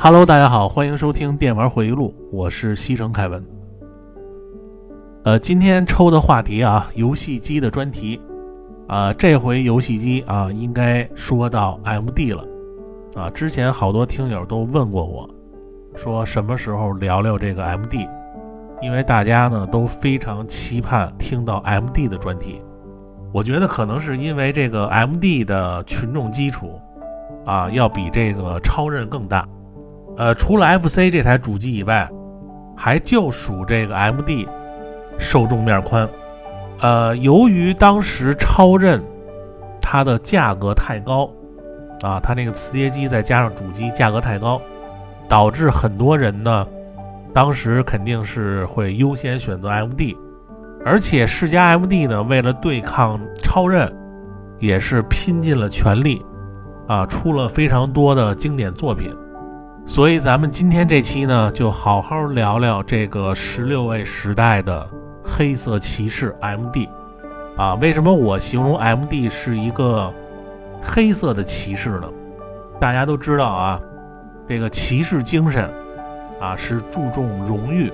Hello，大家好，欢迎收听电玩回忆录，我是西城凯文。呃，今天抽的话题啊，游戏机的专题啊，这回游戏机啊，应该说到 MD 了啊。之前好多听友都问过我，说什么时候聊聊这个 MD，因为大家呢都非常期盼听到 MD 的专题。我觉得可能是因为这个 MD 的群众基础啊，要比这个超任更大。呃，除了 FC 这台主机以外，还就属这个 MD。受众面宽，呃，由于当时超任它的价格太高，啊，它那个磁碟机再加上主机价格太高，导致很多人呢，当时肯定是会优先选择 MD，而且世嘉 MD 呢，为了对抗超任，也是拼尽了全力，啊，出了非常多的经典作品，所以咱们今天这期呢，就好好聊聊这个十六位时代的。黑色骑士 MD，啊，为什么我形容 MD 是一个黑色的骑士呢？大家都知道啊，这个骑士精神啊是注重荣誉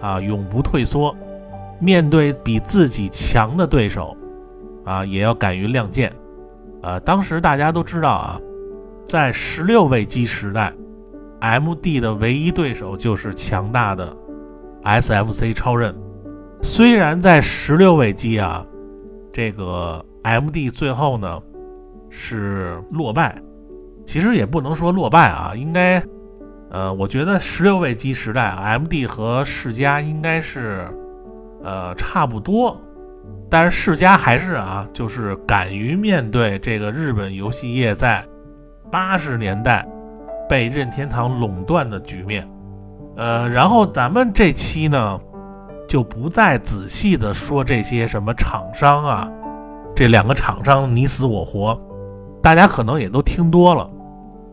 啊，永不退缩，面对比自己强的对手啊，也要敢于亮剑。呃，当时大家都知道啊，在十六位机时代，MD 的唯一对手就是强大的 SFC 超任。虽然在十六位机啊，这个 MD 最后呢是落败，其实也不能说落败啊，应该，呃，我觉得十六位机时代，MD 和世嘉应该是呃差不多，但是世嘉还是啊，就是敢于面对这个日本游戏业在八十年代被任天堂垄断的局面，呃，然后咱们这期呢。就不再仔细的说这些什么厂商啊，这两个厂商你死我活，大家可能也都听多了。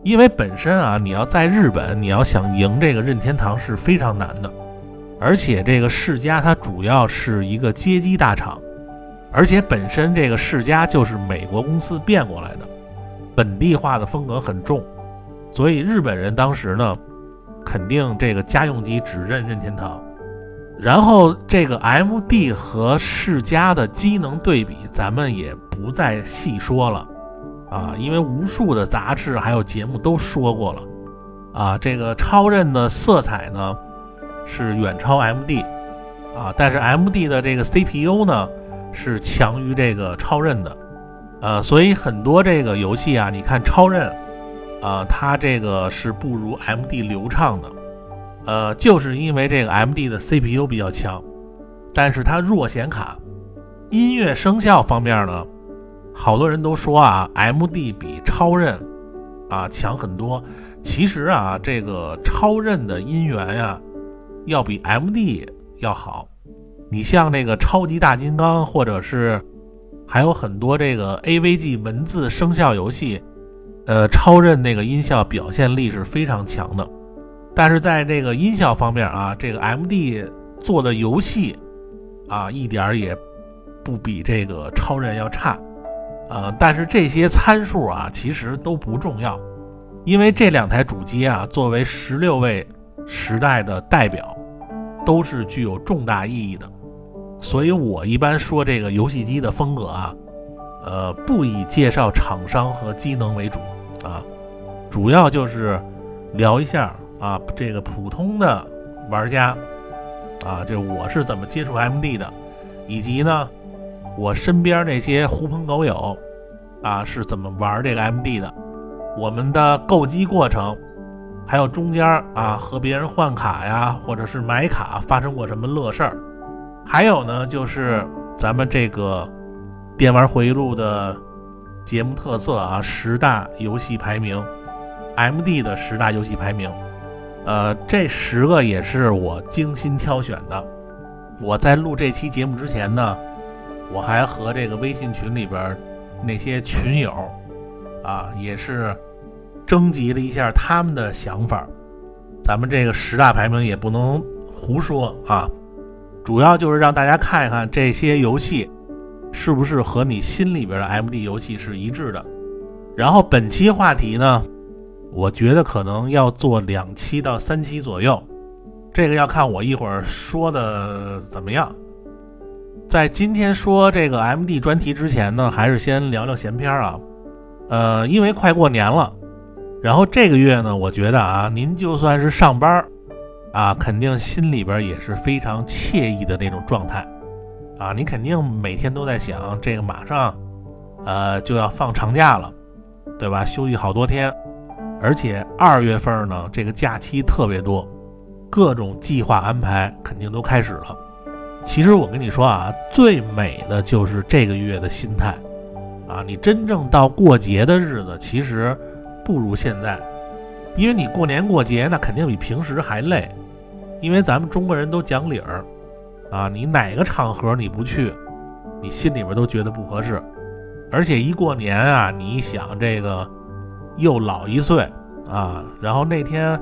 因为本身啊，你要在日本，你要想赢这个任天堂是非常难的。而且这个世嘉它主要是一个街机大厂，而且本身这个世嘉就是美国公司变过来的，本地化的风格很重，所以日本人当时呢，肯定这个家用机只认任天堂。然后这个 M D 和世嘉的机能对比，咱们也不再细说了啊，因为无数的杂志还有节目都说过了啊。这个超任的色彩呢是远超 M D 啊，但是 M D 的这个 C P U 呢是强于这个超任的，呃，所以很多这个游戏啊，你看超任啊，它这个是不如 M D 流畅的。呃，就是因为这个 M D 的 C P U 比较强，但是它弱显卡。音乐声效方面呢，好多人都说啊，M D 比超任啊强很多。其实啊，这个超任的音源呀，要比 M D 要好。你像那个超级大金刚，或者是还有很多这个 A V G 文字声效游戏，呃，超任那个音效表现力是非常强的。但是在这个音效方面啊，这个 M D 做的游戏啊，一点儿也不比这个超人要差，呃，但是这些参数啊，其实都不重要，因为这两台主机啊，作为十六位时代的代表，都是具有重大意义的，所以我一般说这个游戏机的风格啊，呃，不以介绍厂商和机能为主。啊，主要就是聊一下。啊，这个普通的玩家，啊，这我是怎么接触 MD 的，以及呢，我身边那些狐朋狗友，啊，是怎么玩这个 MD 的，我们的购机过程，还有中间啊和别人换卡呀，或者是买卡发生过什么乐事儿，还有呢，就是咱们这个电玩回忆录的节目特色啊，十大游戏排名，MD 的十大游戏排名。呃，这十个也是我精心挑选的。我在录这期节目之前呢，我还和这个微信群里边那些群友啊，也是征集了一下他们的想法。咱们这个十大排名也不能胡说啊，主要就是让大家看一看这些游戏是不是和你心里边的 MD 游戏是一致的。然后本期话题呢。我觉得可能要做两期到三期左右，这个要看我一会儿说的怎么样。在今天说这个 MD 专题之前呢，还是先聊聊闲篇啊。呃，因为快过年了，然后这个月呢，我觉得啊，您就算是上班啊，肯定心里边也是非常惬意的那种状态啊。你肯定每天都在想，这个马上呃就要放长假了，对吧？休息好多天，而且二月份呢，这个假期特别多，各种计划安排肯定都开始了。其实我跟你说啊，最美的就是这个月的心态，啊，你真正到过节的日子，其实不如现在，因为你过年过节那肯定比平时还累，因为咱们中国人都讲理儿，啊，你哪个场合你不去，你心里边都觉得不合适，而且一过年啊，你一想这个又老一岁啊，然后那天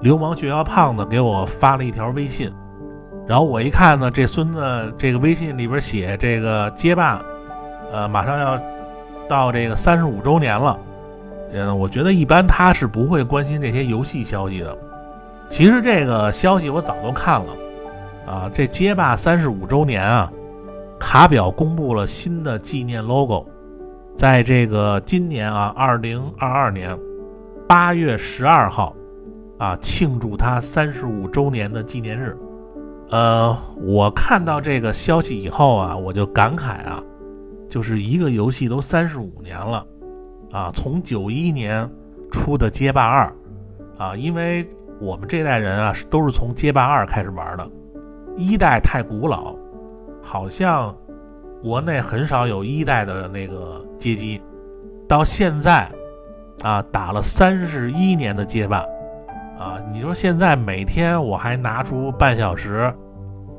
流氓学校胖子给我发了一条微信。然后我一看呢，这孙子这个微信里边写这个街霸，呃，马上要到这个三十五周年了。嗯，我觉得一般他是不会关心这些游戏消息的。其实这个消息我早都看了啊，这街霸三十五周年啊，卡表公布了新的纪念 logo，在这个今年啊，二零二二年八月十二号啊，庆祝他三十五周年的纪念日。呃，我看到这个消息以后啊，我就感慨啊，就是一个游戏都三十五年了，啊，从九一年出的街霸二，啊，因为我们这代人啊都是从街霸二开始玩的，一代太古老，好像国内很少有一代的那个街机，到现在啊打了三十一年的街霸，啊，你说现在每天我还拿出半小时。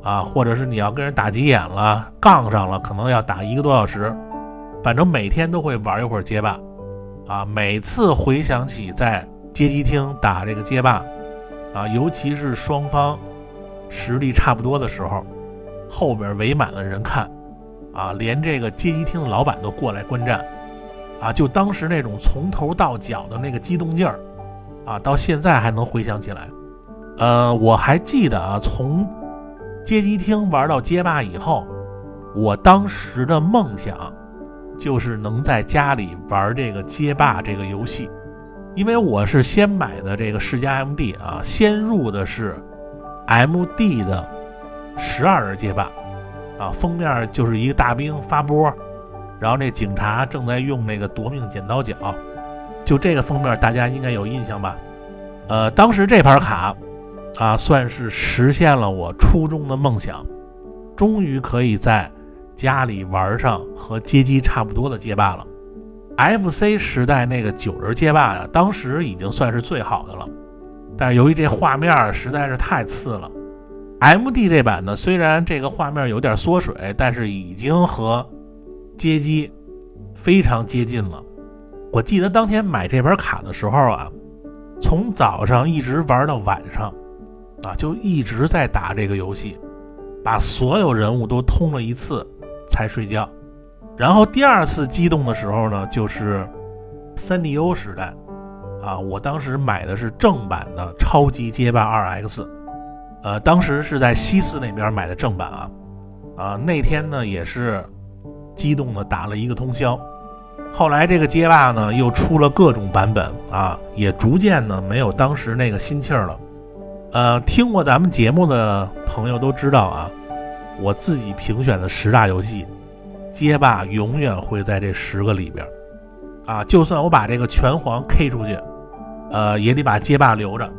啊，或者是你要跟人打急眼了，杠上了，可能要打一个多小时，反正每天都会玩一会儿街霸，啊，每次回想起在街机厅打这个街霸，啊，尤其是双方实力差不多的时候，后边围满了人看，啊，连这个街机厅的老板都过来观战，啊，就当时那种从头到脚的那个激动劲儿，啊，到现在还能回想起来，呃，我还记得啊，从街机厅玩到街霸以后，我当时的梦想就是能在家里玩这个街霸这个游戏，因为我是先买的这个世嘉 MD 啊，先入的是 MD 的十二人街霸啊，封面就是一个大兵发波，然后那警察正在用那个夺命剪刀脚，就这个封面大家应该有印象吧？呃，当时这盘卡。啊，算是实现了我初中的梦想，终于可以在家里玩上和街机差不多的街霸了。FC 时代那个九人街霸呀，当时已经算是最好的了，但是由于这画面实在是太次了，MD 这版呢，虽然这个画面有点缩水，但是已经和街机非常接近了。我记得当天买这本卡的时候啊，从早上一直玩到晚上。啊，就一直在打这个游戏，把所有人物都通了一次才睡觉。然后第二次激动的时候呢，就是三 DO 时代，啊，我当时买的是正版的《超级街霸 2X》，呃，当时是在西四那边买的正版啊，啊，那天呢也是激动的打了一个通宵。后来这个街霸呢又出了各种版本啊，也逐渐呢没有当时那个心气儿了。呃，听过咱们节目的朋友都知道啊，我自己评选的十大游戏，街霸永远会在这十个里边啊。就算我把这个拳皇 K 出去，呃，也得把街霸留着。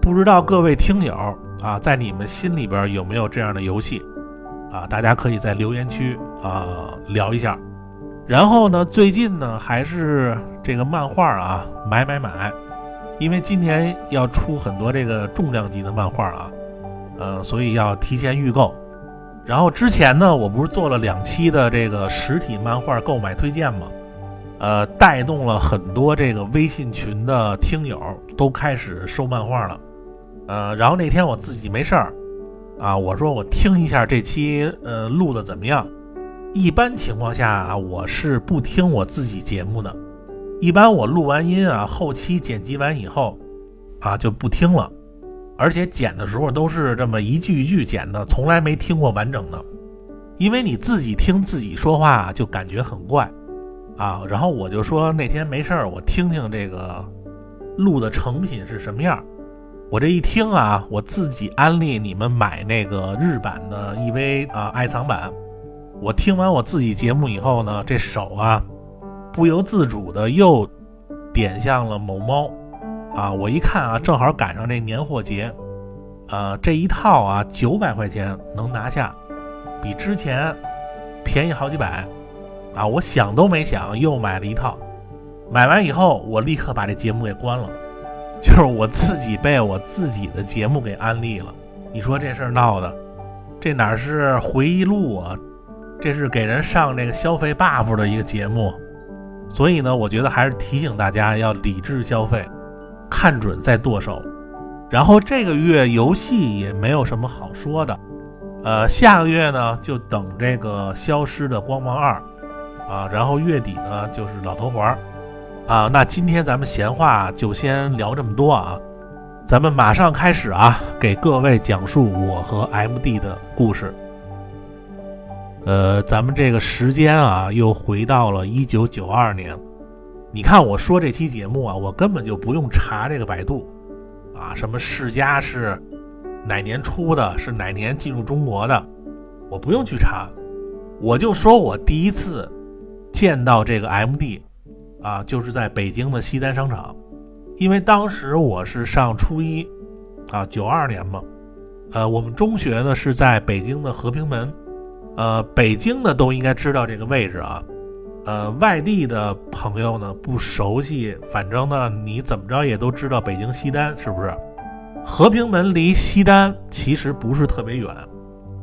不知道各位听友啊，在你们心里边有没有这样的游戏啊？大家可以在留言区啊聊一下。然后呢，最近呢还是这个漫画啊，买买买。因为今年要出很多这个重量级的漫画啊，呃，所以要提前预购。然后之前呢，我不是做了两期的这个实体漫画购买推荐吗？呃，带动了很多这个微信群的听友都开始收漫画了。呃，然后那天我自己没事儿啊，我说我听一下这期呃录的怎么样。一般情况下啊，我是不听我自己节目的。一般我录完音啊，后期剪辑完以后啊就不听了，而且剪的时候都是这么一句一句剪的，从来没听过完整的。因为你自己听自己说话就感觉很怪啊。然后我就说那天没事儿，我听听这个录的成品是什么样。我这一听啊，我自己安利你们买那个日版的 EV 啊爱藏版。我听完我自己节目以后呢，这手啊不由自主的又点向了某猫啊。我一看啊，正好赶上这年货节，啊这一套啊九百块钱能拿下，比之前便宜好几百啊。我想都没想又买了一套，买完以后我立刻把这节目给关了。就是我自己被我自己的节目给安利了，你说这事儿闹的，这哪是回忆录啊？这是给人上这个消费 buff 的一个节目，所以呢，我觉得还是提醒大家要理智消费，看准再剁手。然后这个月游戏也没有什么好说的，呃，下个月呢就等这个消失的光芒二啊，然后月底呢就是老头环儿。啊，那今天咱们闲话就先聊这么多啊，咱们马上开始啊，给各位讲述我和 MD 的故事。呃，咱们这个时间啊，又回到了一九九二年。你看我说这期节目啊，我根本就不用查这个百度啊，什么世嘉是哪年出的，是哪年进入中国的，我不用去查，我就说我第一次见到这个 MD。啊，就是在北京的西单商场，因为当时我是上初一，啊，九二年嘛，呃，我们中学呢是在北京的和平门，呃，北京的都应该知道这个位置啊，呃，外地的朋友呢不熟悉，反正呢你怎么着也都知道北京西单是不是？和平门离西单其实不是特别远，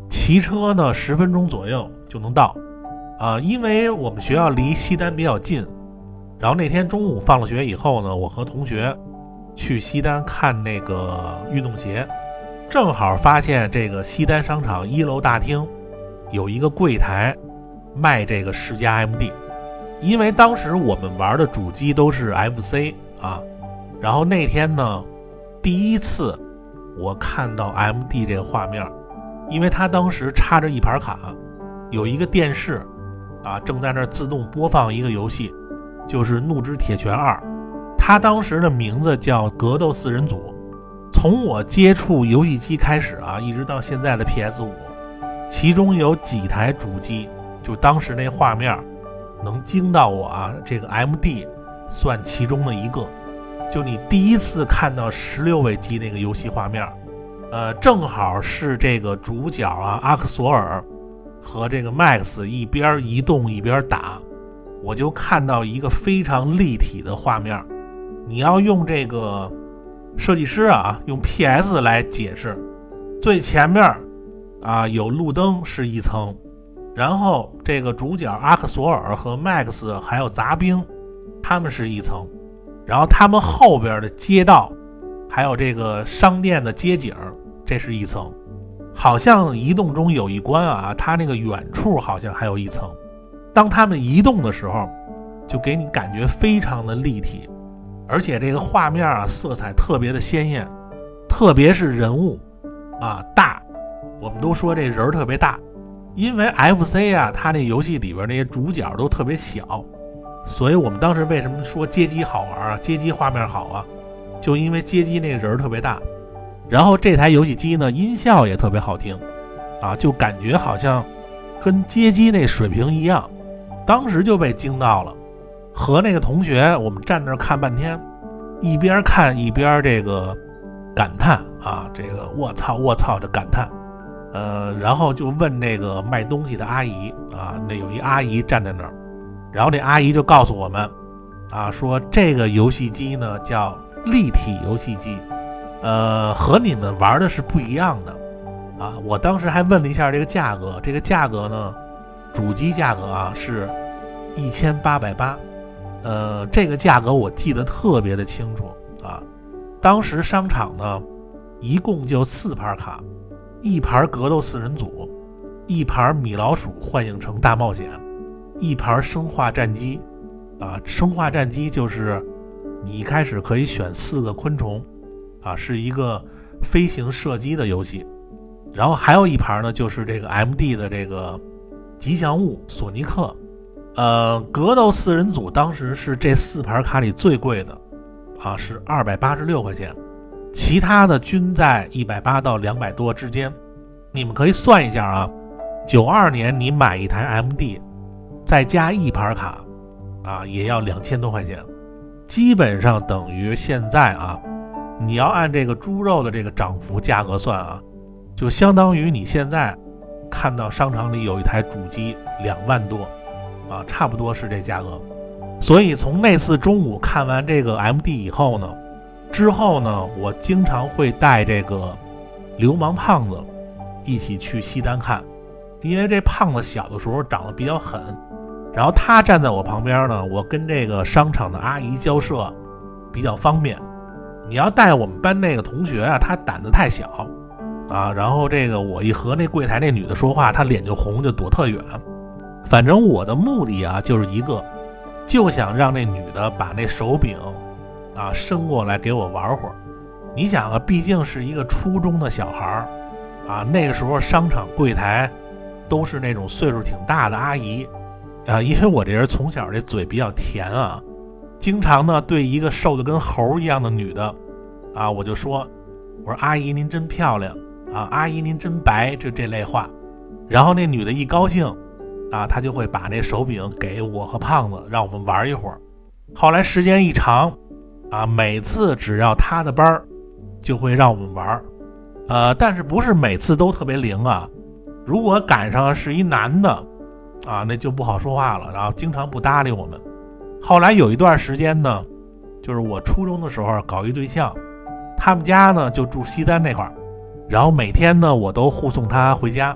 骑车呢十分钟左右就能到，啊，因为我们学校离西单比较近。然后那天中午放了学以后呢，我和同学去西单看那个运动鞋，正好发现这个西单商场一楼大厅有一个柜台卖这个世嘉 MD，因为当时我们玩的主机都是 FC 啊，然后那天呢第一次我看到 MD 这个画面，因为它当时插着一盘卡，有一个电视啊正在那儿自动播放一个游戏。就是《怒之铁拳二》，它当时的名字叫《格斗四人组》。从我接触游戏机开始啊，一直到现在的 PS 五，其中有几台主机，就当时那画面能惊到我啊。这个 MD 算其中的一个。就你第一次看到十六位机那个游戏画面，呃，正好是这个主角啊阿克索尔和这个 Max 一边移动一边打。我就看到一个非常立体的画面，你要用这个设计师啊，用 PS 来解释。最前面啊有路灯是一层，然后这个主角阿克索尔和 Max 还有杂兵，他们是一层，然后他们后边的街道，还有这个商店的街景，这是一层。好像移动中有一关啊，它那个远处好像还有一层。当他们移动的时候，就给你感觉非常的立体，而且这个画面啊色彩特别的鲜艳，特别是人物啊大，我们都说这人特别大，因为 FC 啊它那游戏里边那些主角都特别小，所以我们当时为什么说街机好玩啊？街机画面好啊，就因为街机那个人特别大，然后这台游戏机呢音效也特别好听，啊就感觉好像跟街机那水平一样。当时就被惊到了，和那个同学我们站那儿看半天，一边看一边这个感叹啊，这个我操我操的感叹，呃，然后就问那个卖东西的阿姨啊，那有一阿姨站在那儿，然后那阿姨就告诉我们啊，说这个游戏机呢叫立体游戏机，呃，和你们玩的是不一样的啊。我当时还问了一下这个价格，这个价格呢。主机价格啊是一千八百八，呃，这个价格我记得特别的清楚啊。当时商场呢，一共就四盘卡，一盘格斗四人组，一盘米老鼠幻影城大冒险，一盘生化战机，啊，生化战机就是你一开始可以选四个昆虫，啊，是一个飞行射击的游戏。然后还有一盘呢，就是这个 MD 的这个吉祥物索尼克。呃，格斗四人组当时是这四盘卡里最贵的，啊，是二百八十六块钱，其他的均在一百八到两百多之间。你们可以算一下啊，九二年你买一台 MD，再加一盘卡，啊，也要两千多块钱，基本上等于现在啊，你要按这个猪肉的这个涨幅价格算啊，就相当于你现在看到商场里有一台主机两万多。啊，差不多是这价格，所以从那次中午看完这个 MD 以后呢，之后呢，我经常会带这个流氓胖子一起去西单看，因为这胖子小的时候长得比较狠，然后他站在我旁边呢，我跟这个商场的阿姨交涉比较方便。你要带我们班那个同学啊，他胆子太小啊，然后这个我一和那柜台那女的说话，他脸就红，就躲特远。反正我的目的啊，就是一个，就想让那女的把那手柄啊伸过来给我玩会儿。你想啊，毕竟是一个初中的小孩儿啊，那个时候商场柜台都是那种岁数挺大的阿姨啊。因为我这人从小这嘴比较甜啊，经常呢对一个瘦的跟猴一样的女的啊，我就说，我说阿姨您真漂亮啊，阿姨您真白，就这类话。然后那女的一高兴。啊，他就会把那手柄给我和胖子，让我们玩一会儿。后来时间一长，啊，每次只要他的班儿，就会让我们玩。呃，但是不是每次都特别灵啊？如果赶上是一男的，啊，那就不好说话了，然后经常不搭理我们。后来有一段时间呢，就是我初中的时候搞一对象，他们家呢就住西单那块儿，然后每天呢我都护送他回家。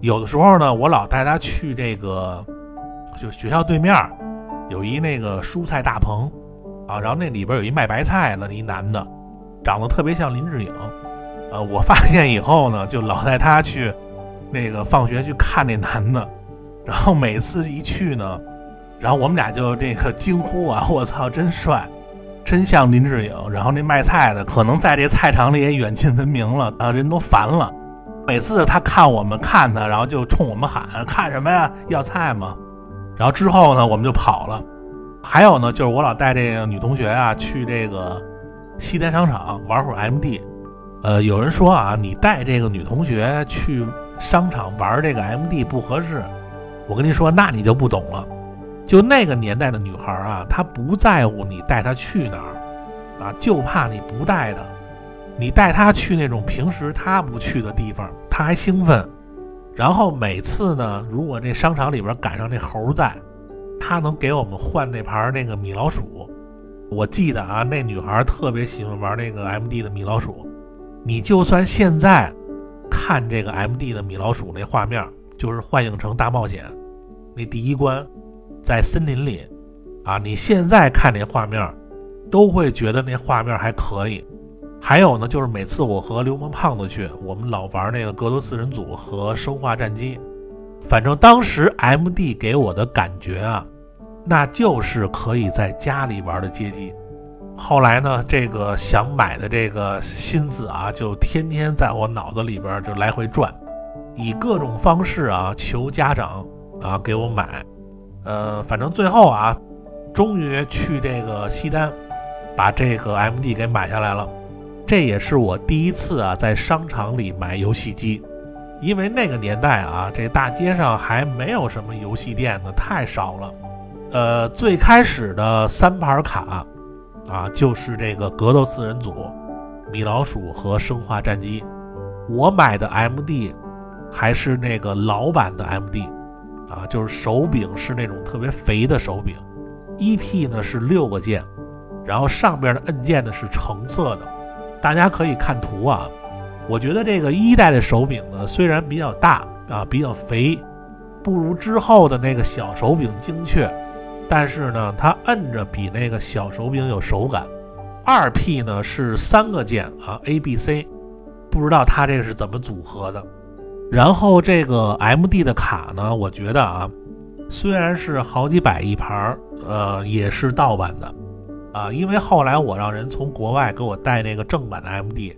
有的时候呢，我老带他去这个，就学校对面有一那个蔬菜大棚啊，然后那里边有一卖白菜的一男的，长得特别像林志颖，呃，我发现以后呢，就老带他去那个放学去看那男的，然后每次一去呢，然后我们俩就这个惊呼啊，我操，真帅，真像林志颖。然后那卖菜的可能在这菜场里也远近闻名了啊，人都烦了。每次他看我们看他，然后就冲我们喊：“看什么呀？要菜吗？”然后之后呢，我们就跑了。还有呢，就是我老带这个女同学啊去这个西单商场玩会儿 MD。呃，有人说啊，你带这个女同学去商场玩这个 MD 不合适。我跟你说，那你就不懂了。就那个年代的女孩啊，她不在乎你带她去哪儿啊，就怕你不带她。你带她去那种平时她不去的地方，她还兴奋。然后每次呢，如果这商场里边赶上那猴在，他能给我们换那盘那个米老鼠。我记得啊，那女孩特别喜欢玩那个 MD 的米老鼠。你就算现在看这个 MD 的米老鼠那画面，就是《幻影城大冒险》那第一关在森林里啊，你现在看那画面，都会觉得那画面还可以。还有呢，就是每次我和流氓胖子去，我们老玩那个格斗四人组和生化战机。反正当时 MD 给我的感觉啊，那就是可以在家里玩的街机。后来呢，这个想买的这个心思啊，就天天在我脑子里边就来回转，以各种方式啊求家长啊给我买。呃，反正最后啊，终于去这个西单，把这个 MD 给买下来了。这也是我第一次啊，在商场里买游戏机，因为那个年代啊，这大街上还没有什么游戏店呢，太少了。呃，最开始的三盘卡啊，就是这个格斗四人组、米老鼠和生化战机。我买的 MD 还是那个老版的 MD 啊，就是手柄是那种特别肥的手柄，EP 呢是六个键，然后上边的按键呢是橙色的。大家可以看图啊，我觉得这个一代的手柄呢，虽然比较大啊，比较肥，不如之后的那个小手柄精确，但是呢，它摁着比那个小手柄有手感。二 P 呢是三个键啊，A、B、C，不知道它这个是怎么组合的。然后这个 MD 的卡呢，我觉得啊，虽然是好几百一盘儿，呃，也是盗版的，啊，因为后来我让人从国外给我带那个正版的 MD，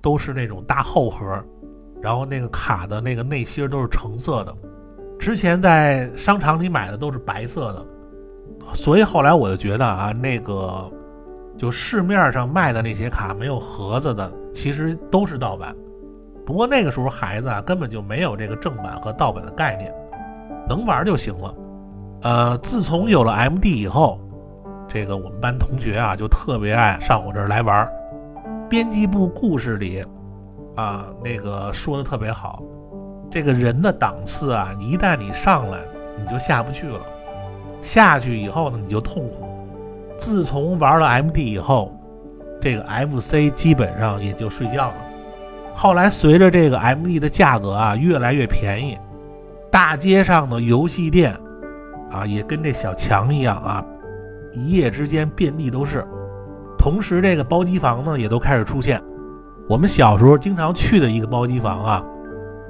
都是那种大厚盒，然后那个卡的那个内芯都是橙色的，之前在商场里买的都是白色的，所以后来我就觉得啊，那个就市面上卖的那些卡没有盒子的，其实都是盗版。不过那个时候孩子啊，根本就没有这个正版和盗版的概念。能玩就行了，呃，自从有了 M D 以后，这个我们班同学啊就特别爱上我这儿来玩。编辑部故事里啊，那个说的特别好，这个人的档次啊，一旦你上来，你就下不去了，下去以后呢，你就痛苦。自从玩了 M D 以后，这个 F C 基本上也就睡觉了。后来随着这个 M D 的价格啊越来越便宜。大街上的游戏店，啊，也跟这小强一样啊，一夜之间遍地都是。同时，这个包机房呢，也都开始出现。我们小时候经常去的一个包机房啊，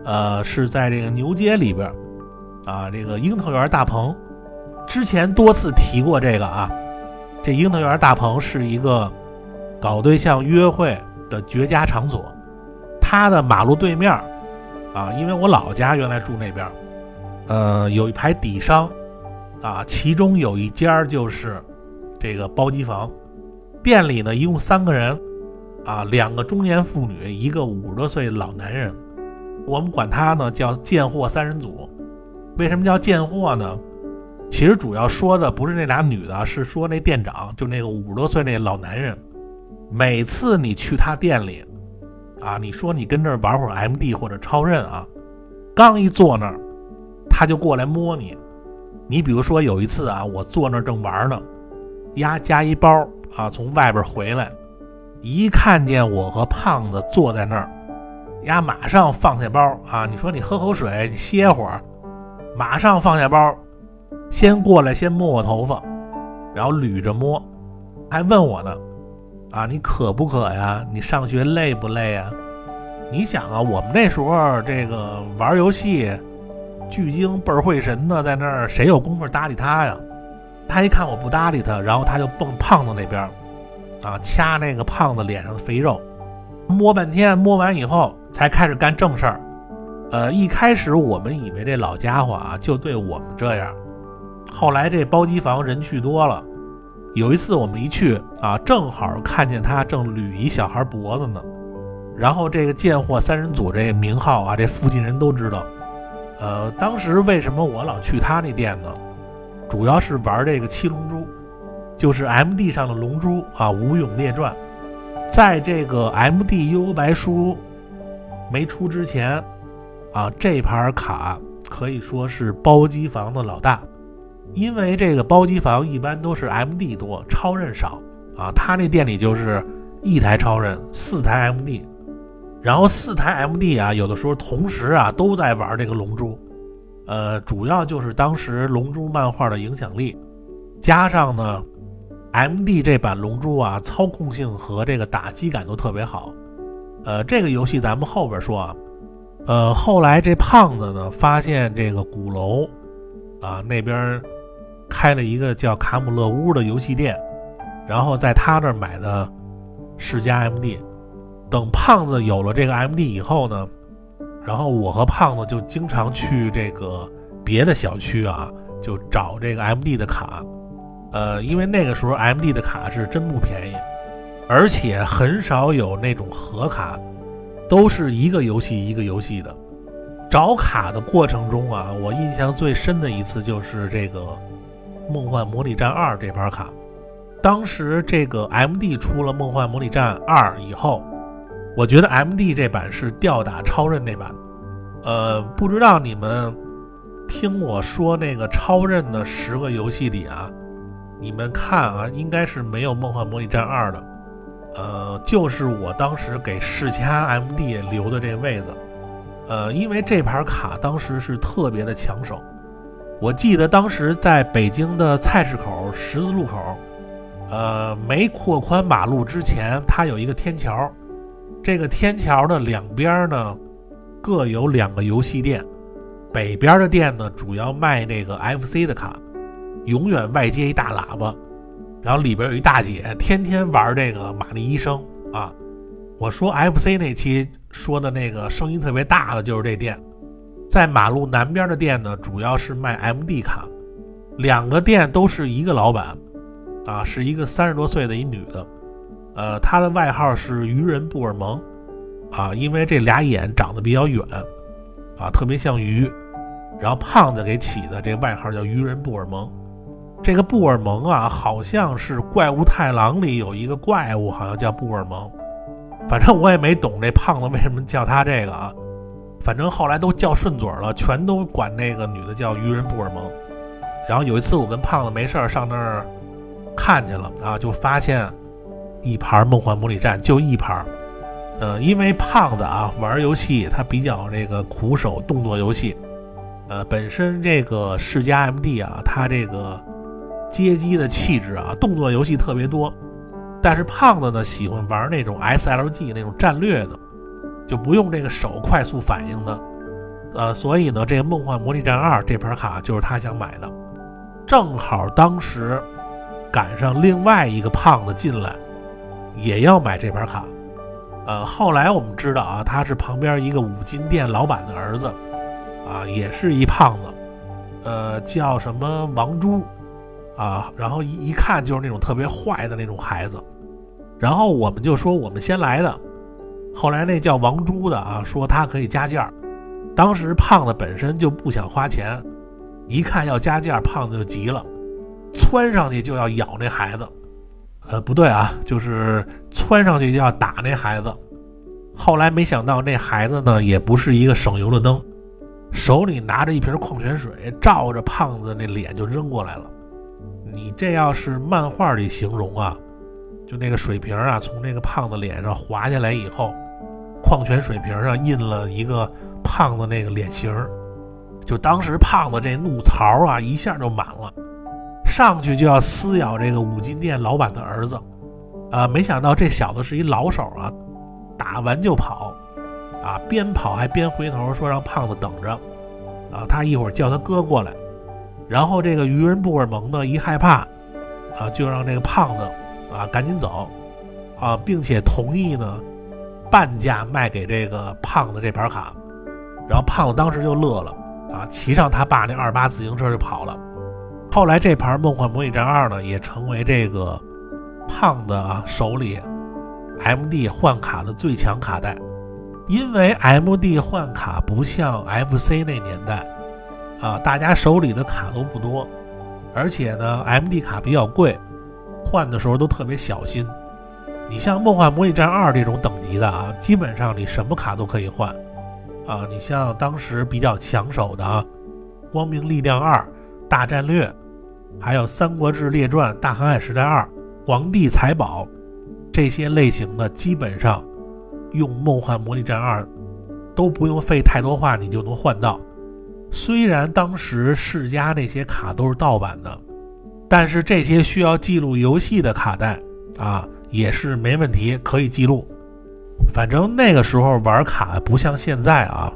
呃，是在这个牛街里边，啊，这个樱桃园大棚。之前多次提过这个啊，这樱桃园大棚是一个搞对象约会的绝佳场所。他的马路对面，啊，因为我老家原来住那边。呃，有一排底商，啊，其中有一家就是这个包机房，店里呢一共三个人，啊，两个中年妇女，一个五十多岁老男人，我们管他呢叫贱货三人组。为什么叫贱货呢？其实主要说的不是那俩女的，是说那店长，就那个五十多岁那老男人。每次你去他店里，啊，你说你跟这儿玩会儿 MD 或者超任啊，刚一坐那儿。他就过来摸你，你比如说有一次啊，我坐那儿正玩呢，丫加一包啊，从外边回来，一看见我和胖子坐在那儿，丫马上放下包啊，你说你喝口水，你歇会儿，马上放下包，先过来先摸我头发，然后捋着摸，还问我呢，啊，你渴不渴呀？你上学累不累呀？你想啊，我们那时候这个玩游戏。巨精倍儿会神的，在那儿谁有功夫搭理他呀？他一看我不搭理他，然后他就蹦胖子那边，啊，掐那个胖子脸上的肥肉，摸半天，摸完以后才开始干正事儿。呃，一开始我们以为这老家伙啊就对我们这样，后来这包机房人去多了，有一次我们一去啊，正好看见他正捋一小孩脖子呢，然后这个贱货三人组这名号啊，这附近人都知道。呃，当时为什么我老去他那店呢？主要是玩这个七龙珠，就是 M D 上的龙珠啊，《武勇列传》。在这个 M D 幽游白书没出之前，啊，这盘卡可以说是包机房的老大，因为这个包机房一般都是 M D 多，超任少啊。他那店里就是一台超任，四台 M D。然后四台 M D 啊，有的时候同时啊都在玩这个龙珠，呃，主要就是当时龙珠漫画的影响力，加上呢，M D 这版龙珠啊，操控性和这个打击感都特别好，呃，这个游戏咱们后边说啊，呃，后来这胖子呢发现这个鼓楼啊那边开了一个叫卡姆勒屋的游戏店，然后在他那儿买的世嘉 M D。等胖子有了这个 M D 以后呢，然后我和胖子就经常去这个别的小区啊，就找这个 M D 的卡，呃，因为那个时候 M D 的卡是真不便宜，而且很少有那种盒卡，都是一个游戏一个游戏的。找卡的过程中啊，我印象最深的一次就是这个《梦幻模拟战二》这盘卡，当时这个 M D 出了《梦幻模拟战二》以后。我觉得 M D 这版是吊打超任那版，呃，不知道你们听我说那个超任的十个游戏里啊，你们看啊，应该是没有《梦幻模拟战二》的，呃，就是我当时给世嘉 M D 留的这位子，呃，因为这盘卡当时是特别的抢手，我记得当时在北京的菜市口十字路口，呃，没扩宽马路之前，它有一个天桥。这个天桥的两边呢，各有两个游戏店，北边的店呢，主要卖那个 FC 的卡，永远外接一大喇叭，然后里边有一大姐，天天玩这个玛丽医生啊。我说 FC 那期说的那个声音特别大的就是这店，在马路南边的店呢，主要是卖 MD 卡，两个店都是一个老板，啊，是一个三十多岁的一女的，呃，她的外号是愚人布尔蒙，啊，因为这俩眼长得比较远，啊，特别像鱼，然后胖子给起的这外号叫愚人布尔蒙。这个布尔蒙啊，好像是怪物太郎里有一个怪物，好像叫布尔蒙。反正我也没懂这胖子为什么叫他这个啊，反正后来都叫顺嘴了，全都管那个女的叫愚人布尔蒙。然后有一次我跟胖子没事儿上那儿看去了啊，就发现一盘梦幻模拟战，就一盘。呃，因为胖子啊玩游戏他比较这个苦手，动作游戏，呃，本身这个世嘉 MD 啊，它这个街机的气质啊，动作游戏特别多。但是胖子呢喜欢玩那种 SLG 那种战略的，就不用这个手快速反应的，呃，所以呢，这个《梦幻魔力战二》这盘卡就是他想买的，正好当时赶上另外一个胖子进来，也要买这盘卡，呃，后来我们知道啊，他是旁边一个五金店老板的儿子，啊，也是一胖子，呃，叫什么王珠。啊，然后一一看就是那种特别坏的那种孩子，然后我们就说我们先来的，后来那叫王珠的啊，说他可以加价，当时胖子本身就不想花钱，一看要加价，胖子就急了，窜上去就要咬那孩子，呃，不对啊，就是窜上去就要打那孩子，后来没想到那孩子呢也不是一个省油的灯，手里拿着一瓶矿泉水，照着胖子那脸就扔过来了。你这要是漫画里形容啊，就那个水瓶啊，从那个胖子脸上滑下来以后，矿泉水瓶上印了一个胖子那个脸型就当时胖子这怒槽啊，一下就满了，上去就要撕咬这个五金店老板的儿子，啊，没想到这小子是一老手啊，打完就跑，啊，边跑还边回头说让胖子等着，啊，他一会儿叫他哥过来。然后这个愚人布尔蒙呢，一害怕，啊，就让这个胖子啊赶紧走，啊，并且同意呢半价卖给这个胖子这盘卡。然后胖子当时就乐了，啊，骑上他爸那二八自行车就跑了。后来这盘梦幻模拟战二呢，也成为这个胖子啊手里 MD 换卡的最强卡带，因为 MD 换卡不像 FC 那年代。啊，大家手里的卡都不多，而且呢，MD 卡比较贵，换的时候都特别小心。你像《梦幻模拟战二》这种等级的啊，基本上你什么卡都可以换。啊，你像当时比较抢手的啊，《光明力量二》《大战略》，还有《三国志列传》《大航海时代二》《皇帝财宝》这些类型的，基本上用《梦幻模拟战二》都不用费太多话，你就能换到。虽然当时世嘉那些卡都是盗版的，但是这些需要记录游戏的卡带啊，也是没问题，可以记录。反正那个时候玩卡不像现在啊，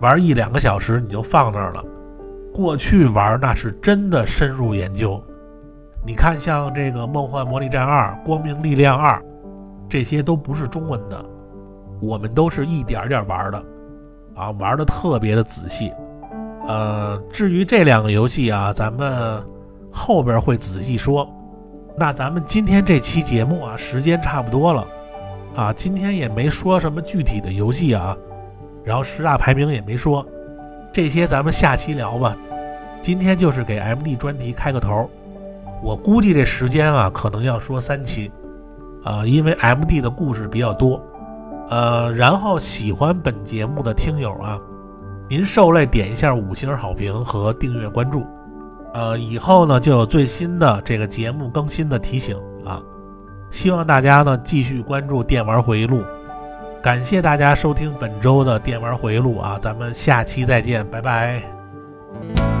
玩一两个小时你就放那儿了。过去玩那是真的深入研究。你看，像这个《梦幻魔力战二》《光明力量二》，这些都不是中文的，我们都是一点点玩的，啊，玩的特别的仔细。呃，至于这两个游戏啊，咱们后边会仔细说。那咱们今天这期节目啊，时间差不多了啊，今天也没说什么具体的游戏啊，然后十大排名也没说，这些咱们下期聊吧。今天就是给 MD 专题开个头，我估计这时间啊，可能要说三期啊，因为 MD 的故事比较多。呃，然后喜欢本节目的听友啊。您受累点一下五星好评和订阅关注，呃，以后呢就有最新的这个节目更新的提醒啊。希望大家呢继续关注电玩回忆录，感谢大家收听本周的电玩回忆录啊，咱们下期再见，拜拜。